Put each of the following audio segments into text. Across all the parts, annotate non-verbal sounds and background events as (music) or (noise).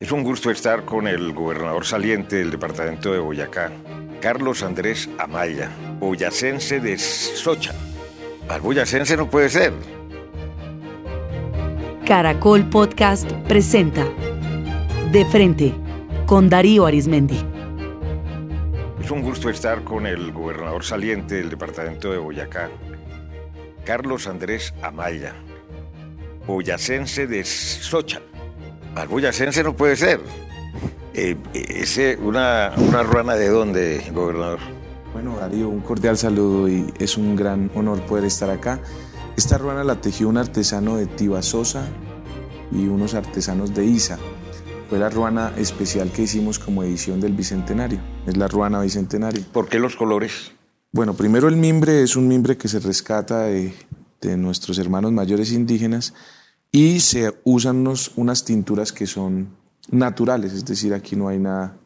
Es un gusto estar con el gobernador saliente del departamento de Boyacá, Carlos Andrés Amaya, boyacense de Socha. Al boyacense no puede ser. Caracol Podcast presenta De Frente con Darío Arismendi. Es un gusto estar con el gobernador saliente del departamento de Boyacá, Carlos Andrés Amaya, boyacense de Socha. Boyacense no puede ser. Eh, ese, una, ¿Una ruana de dónde, gobernador? Bueno, Darío, un cordial saludo y es un gran honor poder estar acá. Esta ruana la tejió un artesano de Tibasosa y unos artesanos de Isa. Fue la ruana especial que hicimos como edición del Bicentenario. Es la ruana Bicentenario. ¿Por qué los colores? Bueno, primero el mimbre es un mimbre que se rescata de, de nuestros hermanos mayores indígenas y se usan unas tinturas que son naturales, es decir, aquí no hay nada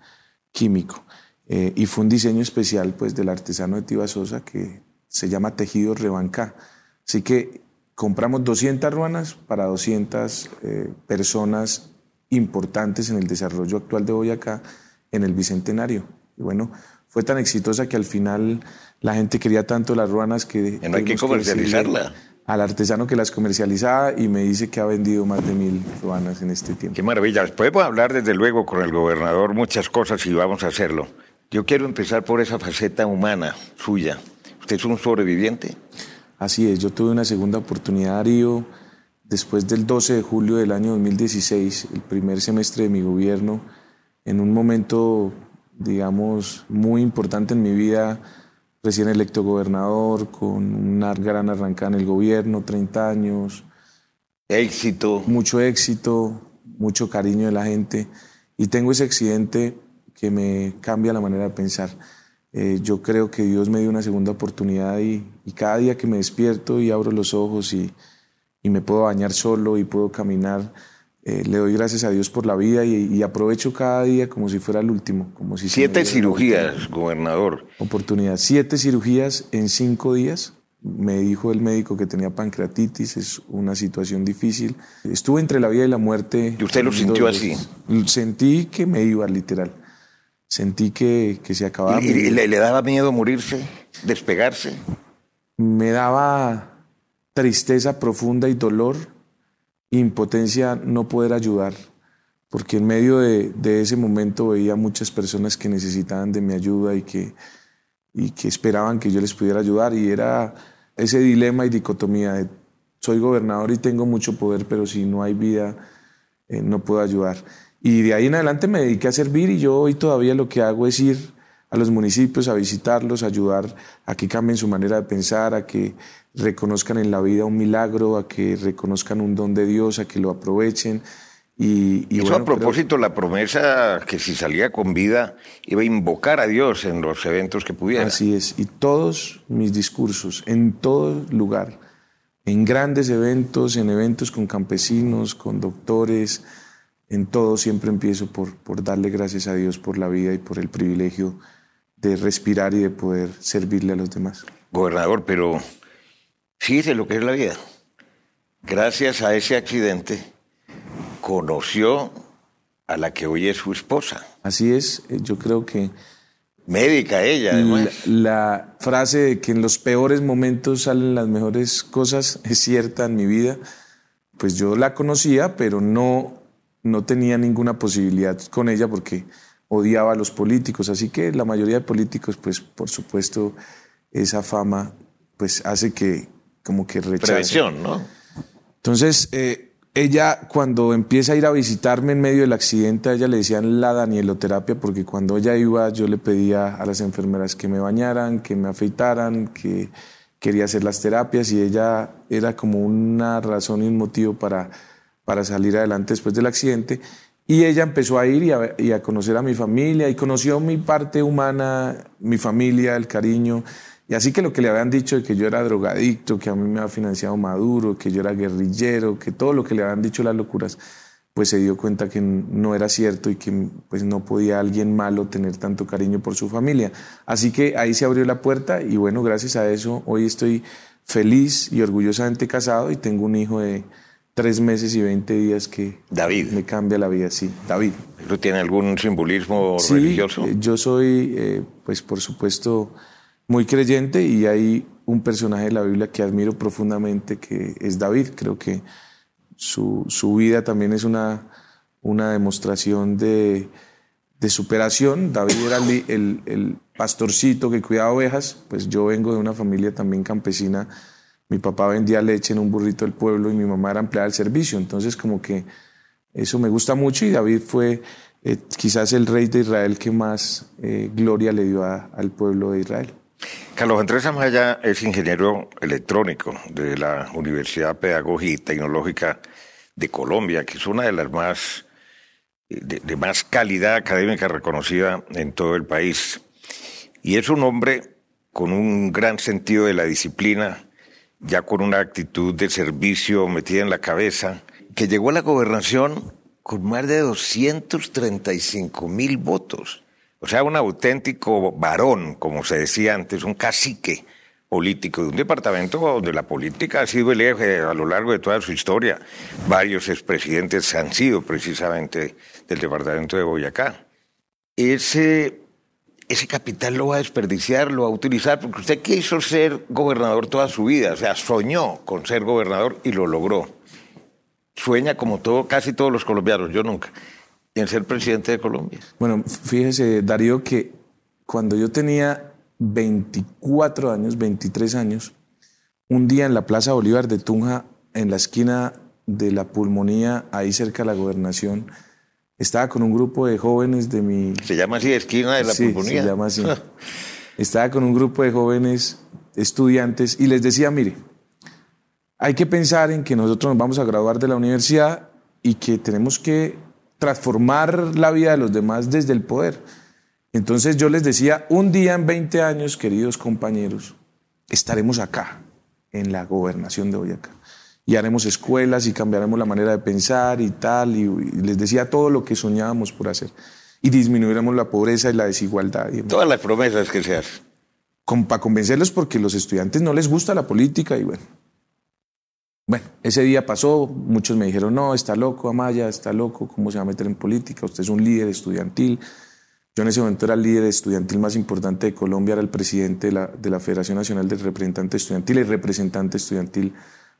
químico. Eh, y fue un diseño especial pues, del artesano de Tibasosa que se llama Tejido Rebancá. Así que compramos 200 ruanas para 200 eh, personas importantes en el desarrollo actual de Boyacá en el Bicentenario. Y bueno, fue tan exitosa que al final la gente quería tanto las ruanas que... no hay que comercializarla al artesano que las comercializaba y me dice que ha vendido más de mil ruanas en este tiempo. Qué maravilla. Podemos hablar desde luego con el gobernador muchas cosas y vamos a hacerlo. Yo quiero empezar por esa faceta humana suya. ¿Usted es un sobreviviente? Así es, yo tuve una segunda oportunidad, Darío, después del 12 de julio del año 2016, el primer semestre de mi gobierno, en un momento, digamos, muy importante en mi vida recién electo gobernador, con una gran arrancada en el gobierno, 30 años. Éxito. Mucho éxito, mucho cariño de la gente. Y tengo ese accidente que me cambia la manera de pensar. Eh, yo creo que Dios me dio una segunda oportunidad y, y, cada día que me despierto y abro los ojos y, y me puedo bañar solo y puedo caminar, eh, le doy gracias a Dios por la vida y, aprovecho cada día como si fuera el último. Como si siete cirugías, gobernador. Oportunidad. Siete cirugías en cinco días. Me dijo el médico que tenía pancreatitis, es una situación difícil. Estuve entre la vida y la muerte. ¿Y usted lo sintió así? Sentí que me iba, literal. Sentí que, que se acababa. ¿Y, le, le daba miedo morirse, despegarse? Me daba tristeza profunda y dolor impotencia no poder ayudar, porque en medio de, ese momento veía muchas personas que necesitaban de mi ayuda y que, y que esperaban que yo les pudiera ayudar y era ese dilema y dicotomía de soy gobernador y tengo mucho poder, pero si no hay vida, eh, no puedo ayudar. Y de ahí en adelante me dediqué a servir y yo hoy todavía lo que hago es ir a los municipios a visitarlos, a ayudar a que cambien su manera de pensar, a que reconozcan en la vida un milagro, a que reconozcan un don de Dios, a que lo aprovechen. Y, y Eso a propósito, la promesa que si salía con vida iba a invocar a Dios en los eventos que pudiera. Así es, y todos mis discursos, en todo lugar, en grandes eventos, en eventos con campesinos, con doctores, en todo siempre empiezo por, por darle gracias a Dios por la vida y por el privilegio de respirar y de poder servirle a los demás. Gobernador, pero Fíjese lo que es la vida. Gracias a ese accidente conoció a la que hoy es su esposa. Así es, eh, yo creo que... Médica ella, además. La, frase de que en los peores momentos salen las mejores cosas (laughs) es cierta en mi vida. Pues yo la conocía, pero no, no tenía ninguna posibilidad con ella porque odiaba a los políticos. Así que la mayoría de políticos, pues por supuesto, esa fama pues hace que, como que rechaza. Prevención, ¿no? Entonces, eh, ella cuando empieza a ir a visitarme en medio del accidente, a ella le decían la danieloterapia, porque cuando ella iba yo le pedía a las enfermeras que me bañaran, que me afeitaran, que quería hacer las terapias y ella era como una razón y un motivo para, para salir adelante después del accidente. Y ella empezó a ir y a, conocer a mi familia y conoció mi parte humana, mi familia, el cariño. Y así que lo que le habían dicho de que yo era drogadicto, que a mí me había financiado Maduro, que yo era guerrillero, que todo lo que le habían dicho las locuras, pues se dio cuenta que no era cierto y que pues no podía alguien malo tener tanto cariño por su familia. Así que ahí se abrió la puerta y bueno, gracias a eso hoy estoy feliz y orgullosamente casado y tengo un hijo de, tres meses y 20 días que David. me cambia la vida, sí, David. ¿Eso tiene algún simbolismo Sí, religioso? eh, yo soy, eh, pues por supuesto, muy creyente y hay un personaje de la Biblia que admiro profundamente que es David. Creo que su, su vida también es una, una demostración de, de superación. David era el, el- el pastorcito que cuidaba ovejas, pues yo vengo de una familia también campesina. Mi papá vendía leche en un burrito del pueblo y mi mamá era empleada del servicio. Entonces como que eso me gusta mucho y David fue eh, quizás el rey de Israel que más eh, gloria le dio a- al pueblo de Israel. Carlos Andrés Amaya es ingeniero electrónico de la Universidad Pedagógica y Tecnológica de Colombia, que es una de las más de, de más calidad académica reconocida en todo el país. Y es un hombre con un gran sentido de la disciplina, ya con una actitud de servicio metida en la cabeza, que llegó a la gobernación con más de 235 mil votos. O sea, un auténtico varón, como se decía antes, un cacique político de un departamento donde la política ha sido el eje a lo largo de toda su historia. Varios expresidentes han sido precisamente del departamento de Boyacá. Ese, ese capital lo va a desperdiciar, lo va a utilizar, porque usted quiso ser gobernador toda su vida, o sea, soñó con ser gobernador y lo logró. Sueña como todo, casi todos los colombianos, yo nunca, en ser presidente de Colombia. Bueno, fíjese, Darío, que cuando yo tenía 24 años, 23 años, un día en la Plaza Bolívar de Tunja, en la esquina de la pulmonía, ahí cerca de la gobernación, estaba con un grupo de jóvenes de mi... Se llama así esquina de la sí, pulmonía. se llama así. (laughs) Estaba con un grupo de jóvenes estudiantes y les decía, mire, hay que pensar en que nosotros nos vamos a graduar de la universidad y que tenemos que transformar la vida de los demás desde el poder. Entonces yo les decía, un día en 20 años, queridos compañeros, estaremos acá, en la gobernación de Boyacá. Y haremos escuelas y cambiaremos la manera de pensar y tal. Y, y les decía todo lo que soñábamos por hacer. Y disminuiremos la pobreza y la desigualdad. Y. Todas las promesas que se hacen. Con- para convencerlos porque los estudiantes no les gusta la política y bueno. Bueno, ese día pasó, muchos me dijeron, no, está loco Amaya, está loco, ¿cómo se va a meter en política? Usted es un líder estudiantil. Yo en ese momento era el líder estudiantil más importante de Colombia, era el presidente de la, de la Federación Nacional de Representantes Estudiantiles representante estudiantil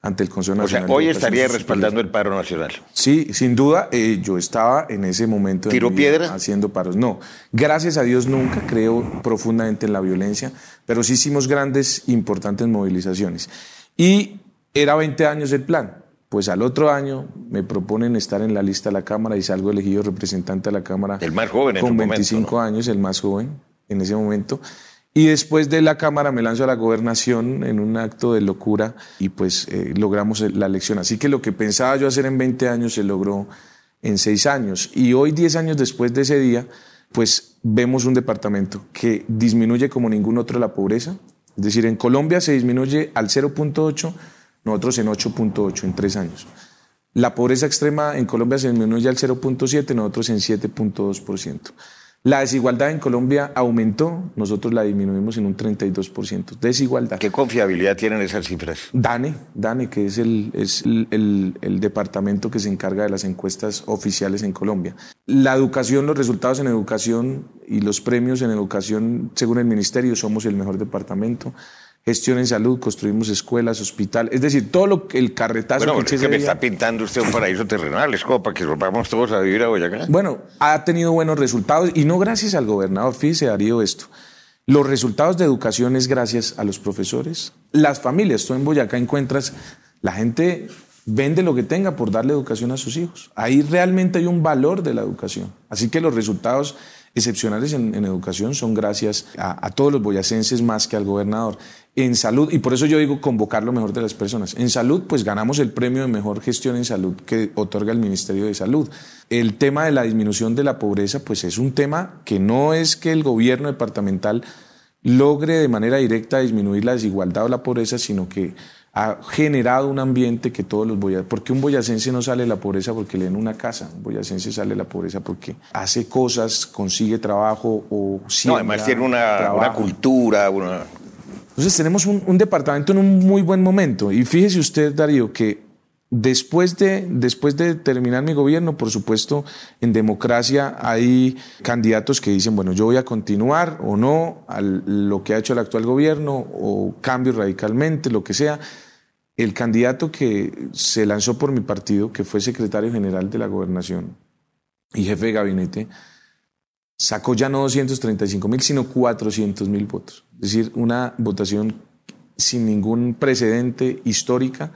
ante el Consejo O sea, Nacional. hoy estaría respaldando el paro nacional. Sí, sin duda, eh, yo estaba en ese momento de ¿Tiró mi vida piedra? haciendo paros. No, gracias a Dios nunca creo profundamente en la violencia, pero sí hicimos grandes, importantes movilizaciones. Y era 20 años el plan. Pues al otro año me proponen estar en la lista de la Cámara y salgo elegido representante de la Cámara. El más joven en Con su momento, 25 años, el más joven en ese momento. Y después de la Cámara me lanzo a la gobernación en un acto de locura y pues eh, logramos la elección. Así que lo que pensaba yo hacer en 20 años se logró en 6 años. Y hoy, 10 años después de ese día, pues vemos un departamento que disminuye como ningún otro la pobreza. Es decir, en Colombia se disminuye al 0.8, nosotros en 8.8 en 3 años. La pobreza extrema en Colombia se disminuye al 0.7, nosotros en 7.2%. La desigualdad en Colombia aumentó, nosotros la disminuimos en un 32%. Desigualdad. ¿Qué confiabilidad tienen esas cifras? DANE, DANE, que es, el, es el, el- el departamento que se encarga de las encuestas oficiales en Colombia. La educación, los resultados en educación y los premios en educación, según el ministerio, somos el mejor departamento. Gestión en salud, construimos escuelas, hospital, es decir, todo lo que el carretazo Bueno, que es que me está pintando usted un paraíso terrenal, es como para que nos vamos todos a vivir a Boyacá. Bueno, ha tenido buenos resultados y no gracias al gobernador. Fíjese, Darío, esto. Los resultados de educación es gracias a los profesores, las familias. Tú en Boyacá encuentras, la gente vende lo que tenga por darle educación a sus hijos. Ahí realmente hay un valor de la educación. Así que los resultados excepcionales en, educación son gracias a todos los boyacenses más que al gobernador. En salud, y por eso yo digo convocar lo mejor de las personas. En salud, pues ganamos el premio de mejor gestión en salud que otorga el Ministerio de Salud. El tema de la disminución de la pobreza, pues es un tema que no es que el gobierno departamental logre de manera directa disminuir la desigualdad o la pobreza, sino que ha generado un ambiente que todos los boyacenses, porque un boyacense no sale de la pobreza porque le den una casa, un boyacense sale de la pobreza porque hace cosas, consigue trabajo o No, además tiene una, una cultura, una... Entonces tenemos un, un departamento en un muy buen momento. Y fíjese usted, Darío, que Después de, después de terminar mi gobierno, por supuesto, en democracia hay candidatos que dicen, bueno, yo voy a continuar o no lo que ha hecho el actual gobierno o cambio radicalmente, lo que sea. El candidato que se lanzó por mi partido, que fue secretario general de la gobernación y jefe de gabinete, sacó ya no 235 mil, sino 400 mil votos. Es decir, una votación sin ningún precedente histórica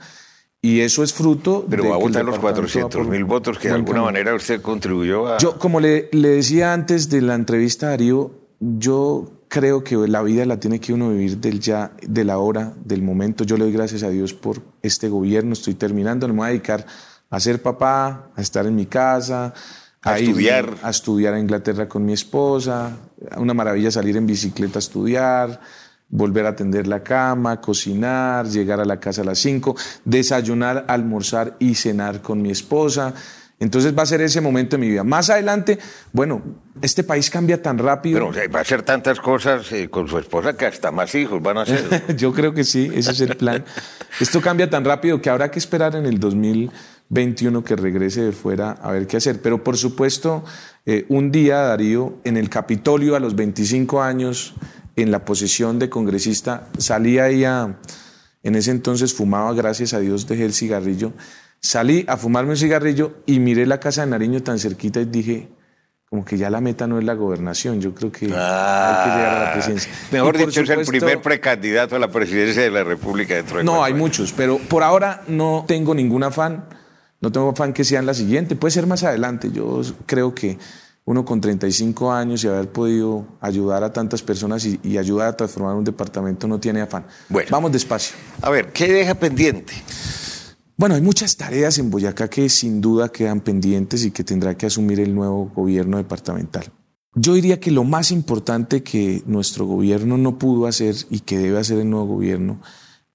y eso es fruto Pero de va a votar los departamento 400 mil votos que de alguna camino. manera usted contribuyó a... Yo, como le, le decía antes de la entrevista a Darío, yo creo que la vida la tiene que uno vivir del ya, de la hora, del momento. Yo le doy gracias a Dios por este gobierno. Estoy terminando, me voy a dedicar a ser papá, a estar en mi casa, A irme estudiar. a estudiar a Inglaterra con mi esposa. Una maravilla salir en bicicleta a estudiar, volver a atender la cama, cocinar, llegar a la casa a las 5, desayunar, almorzar y cenar con mi esposa. Entonces va a ser ese momento de mi vida. Más adelante, bueno, este país cambia tan rápido. Pero o sea, va a hacer tantas cosas eh, con su esposa que hasta más hijos van a hacer. (laughs) Yo creo que sí, ese es el plan. Esto cambia tan rápido que habrá que esperar en el 2021 que regrese de fuera a ver qué hacer. Pero por supuesto, eh, un día, Darío, en el Capitolio a los 25 años, en la posición de congresista, salí ahí a, en ese entonces fumaba, gracias a Dios dejé el cigarrillo, salí a fumarme un cigarrillo y miré la casa de Nariño tan cerquita y dije, como que ya la meta no es la gobernación, yo creo que hay que llegar a la presidencia. Ah, Mejor dicho, es el supuesto- primer precandidato a la presidencia de la República dentro de no, hay años. muchos, pero por ahora no tengo ningún afán. No tengo afán que sean la siguiente. Puede ser más adelante. Yo creo que uno con 35 años y haber podido ayudar a tantas personas y, y ayudar a transformar un departamento no tiene afán. Bueno. Vamos despacio. A ver, ¿qué deja pendiente? Bueno, hay muchas tareas en Boyacá que sin duda quedan pendientes y que tendrá que asumir el nuevo gobierno departamental. Yo diría que lo más importante que nuestro gobierno no pudo hacer y que debe hacer el nuevo gobierno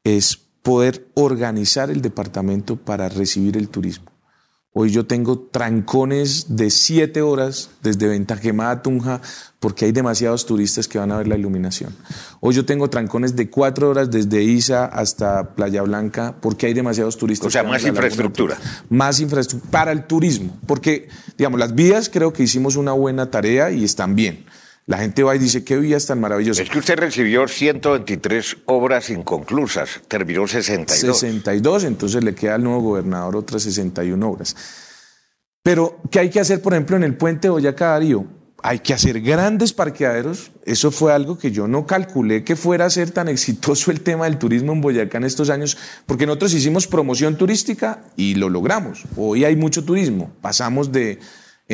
es poder organizar el departamento para recibir el turismo. Hoy yo tengo trancones de siete horas desde Ventaquemada a Tunja porque hay demasiados turistas que van a ver la iluminación. Hoy yo tengo trancones de cuatro horas desde Isa hasta Playa Blanca porque hay demasiados turistas. O sea, que van a más infraestructura. Más infraestructura para el turismo. Porque, digamos, las vías creo que hicimos una buena tarea y están bien. La gente va y dice, qué vías tan maravillosas. Es que usted recibió 123 obras inconclusas, terminó 62. 62, entonces le queda al nuevo gobernador otras 61 obras. Pero, ¿qué hay que hacer, por ejemplo, en el puente Boyacá, Darío? Hay que hacer grandes parqueaderos. Eso fue algo que yo no calculé que fuera a ser tan (laughs) exitoso el tema del turismo en Boyacá en estos años, porque nosotros hicimos promoción turística y lo logramos. Hoy hay mucho turismo. Pasamos de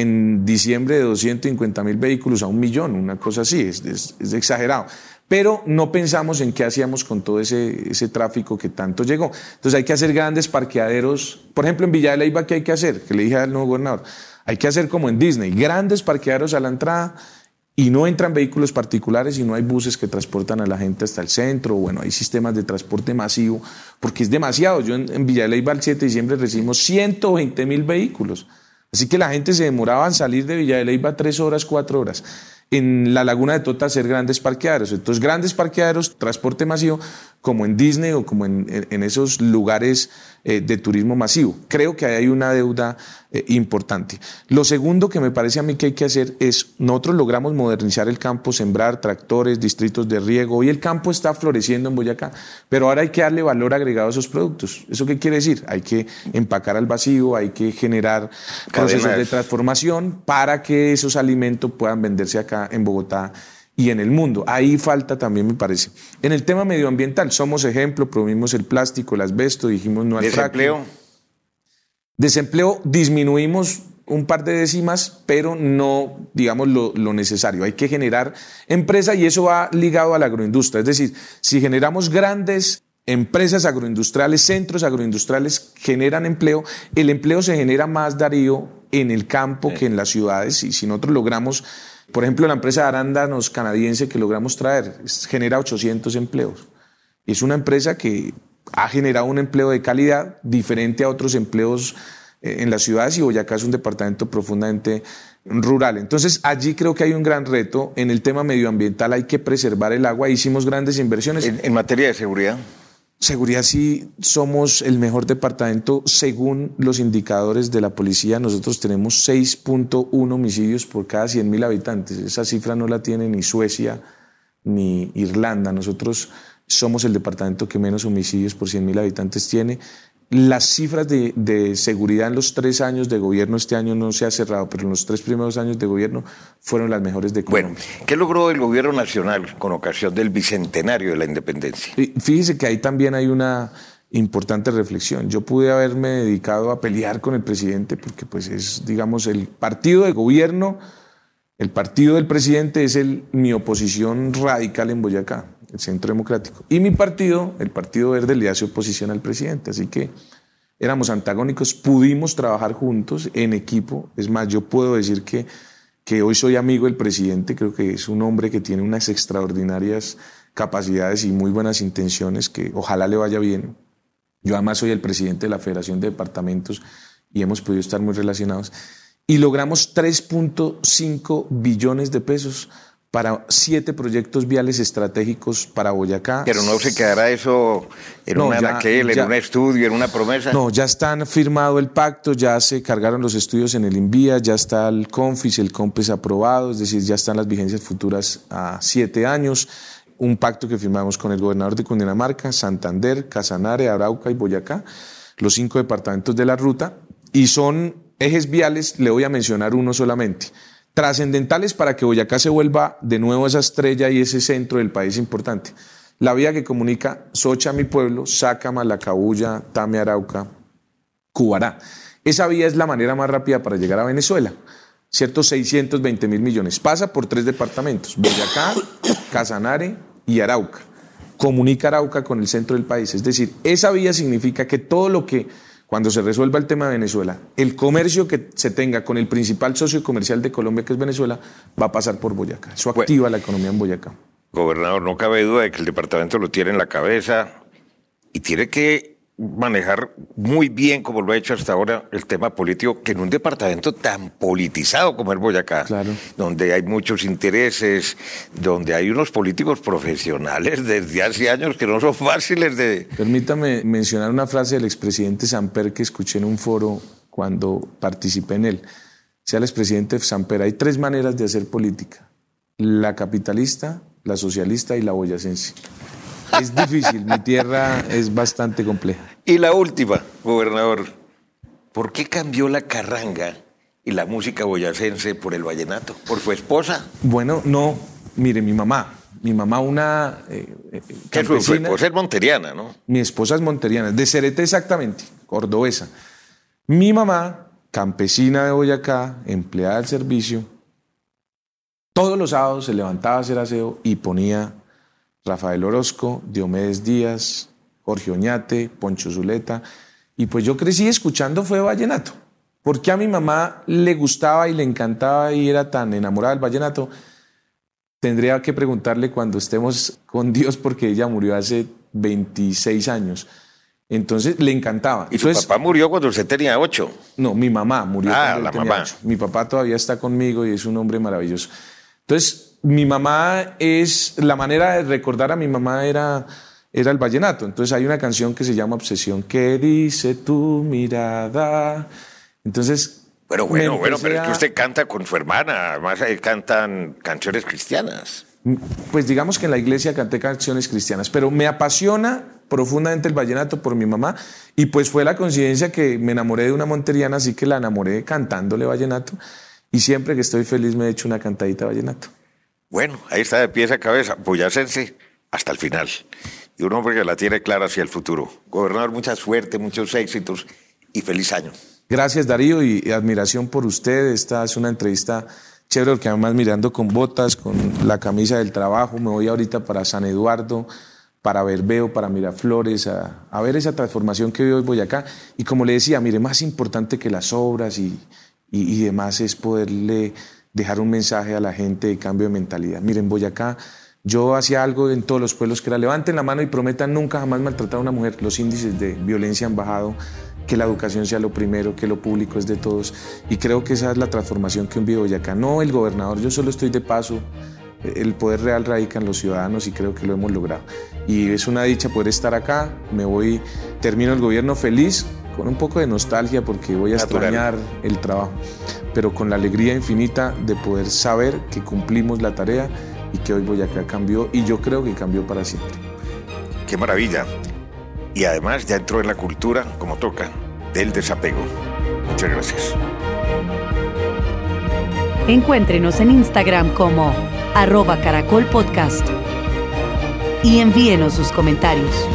en diciembre de 250 mil vehículos a un millón, una cosa así, es, es- es exagerado. Pero no pensamos en qué hacíamos con todo ese, ese tráfico que tanto llegó. Entonces hay que hacer grandes parqueaderos. Por ejemplo, en Villa de Leyva, ¿qué hay que hacer? Que le dije al nuevo gobernador. Hay que hacer como en Disney, grandes parqueaderos a la entrada y no entran vehículos particulares y no hay buses que transportan a la gente hasta el centro. Bueno, hay sistemas de transporte masivo, porque es demasiado. Yo en, en Villa de Leyva el 7 de diciembre recibimos 120 mil vehículos. Así que la gente se demoraba en salir de Villa de Leyva tres horas, cuatro horas. En la laguna de Tota hacer grandes parqueaderos. Entonces, grandes parqueaderos, transporte masivo, como en Disney o como en, en- en esos lugares eh, de turismo masivo. Creo que ahí hay una deuda eh, importante. Lo segundo que me parece a mí que hay que hacer es, nosotros logramos modernizar el campo, sembrar tractores, distritos de riego. Hoy el campo está floreciendo en Boyacá, pero ahora hay que darle valor agregado a esos productos. ¿Eso qué quiere decir? Hay que empacar al vacío, hay que generar procesos de transformación para que esos alimentos puedan venderse acá en Bogotá y en el mundo. Ahí falta también, me parece. En el tema medioambiental, somos ejemplo, prohibimos el plástico, el asbesto, dijimos no al fracking. Desempleo, Desempleo disminuimos un par de décimas, pero no, digamos, lo, lo necesario. Hay que generar empresa y eso va ligado a la agroindustria. Es decir, si generamos grandes empresas agroindustriales, centros agroindustriales generan empleo, el empleo se genera más, Darío, en el campo que en las ciudades. Y si nosotros logramos, por ejemplo, la empresa de arándanos canadiense que logramos traer, genera 800 empleos. Es una empresa que ha generado un empleo de calidad diferente a otros empleos eh, en las ciudades y Boyacá es un departamento profundamente rural. Entonces allí creo que hay un gran reto. En el tema medioambiental hay que preservar el agua. Hicimos grandes inversiones. en materia de seguridad. Seguridad sí somos el mejor departamento según los indicadores de la policía. Nosotros tenemos 6.1 homicidios por cada 100.000 habitantes. Esa cifra no la tiene ni Suecia ni Irlanda. Nosotros somos el departamento que menos homicidios por 100.000 habitantes tiene. Las cifras de, seguridad en los tres años de gobierno, este año no se ha cerrado, pero en los tres primeros años de gobierno fueron las mejores de Colombia. Bueno, ¿qué logró el gobierno nacional con ocasión del bicentenario de la independencia? Fíjese que ahí también hay una importante reflexión. Yo pude haberme dedicado a pelear con el presidente porque pues es, digamos, el partido de gobierno, el partido del presidente es el, mi oposición radical en Boyacá el Centro Democrático. Y mi partido, el Partido Verde, le hace oposición al presidente. Así que éramos antagónicos, pudimos trabajar juntos en equipo. Es más, yo puedo decir que, que hoy soy amigo del presidente, creo que es un hombre que tiene unas extraordinarias capacidades y muy buenas intenciones, que ojalá le vaya bien. Yo además soy el presidente de la Federación de Departamentos y hemos podido estar muy relacionados. Y logramos 3.5 billones de pesos para siete proyectos viales estratégicos para Boyacá. Pero no se quedará eso en un en un estudio, en una promesa. No, ya están firmado el pacto, ya se cargaron los estudios en el INVIA, ya está el CONFIS, el COMPES aprobado, es decir, ya están las vigencias futuras a siete años. Un pacto que firmamos con el gobernador de Cundinamarca, Santander, Casanare, Arauca y Boyacá, los cinco departamentos de la ruta, y son ejes viales, le voy a mencionar uno solamente trascendentales para que Boyacá se vuelva de nuevo esa estrella y ese centro del país importante. La vía que comunica Socha, mi pueblo, Sácama, La Cabulla, Tame, Arauca, Cubará. Esa vía es la manera más rápida para llegar a Venezuela. ¿Cierto? 620 mil millones. Pasa por tres departamentos, Boyacá, Casanare y Arauca. Comunica Arauca con el centro del país. Es decir, esa vía significa que todo lo que cuando se resuelva el tema de Venezuela, el comercio que se tenga con el principal socio comercial de Colombia, que es Venezuela, va a pasar por Boyacá. Eso activa la economía en Boyacá. Gobernador, no cabe duda de que el departamento lo tiene en la cabeza y tiene que manejar muy bien, como lo ha hecho hasta ahora, el tema político, que en un departamento tan politizado como el Boyacá, donde hay muchos intereses, donde hay unos políticos profesionales desde hace años que no son (laughs) fáciles de... Permítame mencionar una frase del expresidente Samper que escuché en un foro cuando participé en él. Sea el expresidente Samper, hay tres maneras de hacer política. La capitalista, la socialista y la boyacense. Es difícil, mi tierra es bastante compleja. Y la última, gobernador, ¿por qué cambió la carranga y la música boyacense por el vallenato? ¿Por su esposa? Bueno, no, mire, mi mamá, mi mamá una eh, eh Su esposa es monteriana, ¿no? Mi esposa es monteriana, de Cerete exactamente, cordobesa. Mi mamá, campesina de Boyacá, empleada del servicio, todos los sábados se levantaba a hacer aseo y ponía Rafael Orozco, Diomedes Díaz, Jorge Oñate, Poncho Zuleta. Y pues yo crecí escuchando fue vallenato. Porque a mi mamá le gustaba y le encantaba y era tan enamorada del vallenato? Tendría que preguntarle cuando estemos con Dios porque ella murió hace 26 años. Entonces le encantaba. ¿Y su papá murió cuando usted tenía 8? No, mi mamá murió ah, cuando la tenía mamá. Mi papá todavía está conmigo y es un hombre maravilloso. Entonces, mi mamá es, la manera de recordar a mi mamá era, era el vallenato. Entonces hay una canción que se llama Obsesión, ¿qué dice tu mirada? Entonces... Bueno, bueno, bueno, pero es que usted canta con su hermana, además cantan canciones cristianas. Pues digamos que en la iglesia canté canciones cristianas, pero me apasiona profundamente el vallenato por mi mamá y pues fue la coincidencia que me enamoré de una monteriana, así que la enamoré cantándole vallenato y siempre que estoy feliz me he hecho una cantadita vallenato. Bueno, ahí está de pies a cabeza, boyacense hasta el final. Y un hombre que la tiene clara hacia el futuro. Gobernador, mucha suerte, muchos éxitos y feliz año. Gracias Darío y, admiración por usted. Esta es una entrevista chévere porque además mirando con botas, con la camisa del trabajo, me voy ahorita para San Eduardo, para Verbeo, para Miraflores, a, a ver esa transformación que hoy voy acá. Y como le decía, mire, más importante que las obras y, y demás es poderle dejar un mensaje a la gente de cambio de mentalidad. Miren, Boyacá, yo hacía algo en todos los pueblos que era levanten la mano y prometan nunca jamás maltratar a una mujer. Los índices de violencia han bajado, que la educación sea lo primero, que lo público es de todos. Y creo que esa es la transformación que un vive Boyacá. No el gobernador, yo solo estoy de paso el poder real radica en los ciudadanos y creo que lo hemos logrado. Y es una dicha poder estar acá. Me voy, termino el gobierno feliz, con un poco de nostalgia porque voy a extrañar el trabajo, pero con la alegría infinita de poder saber que cumplimos la tarea y que hoy Boyacá cambió y yo creo que cambió para siempre. Qué maravilla. Y además ya entró en la cultura, como toca, del desapego. Muchas gracias. Encuéntrenos en Instagram como arroba caracolpodcast y envíenos sus comentarios.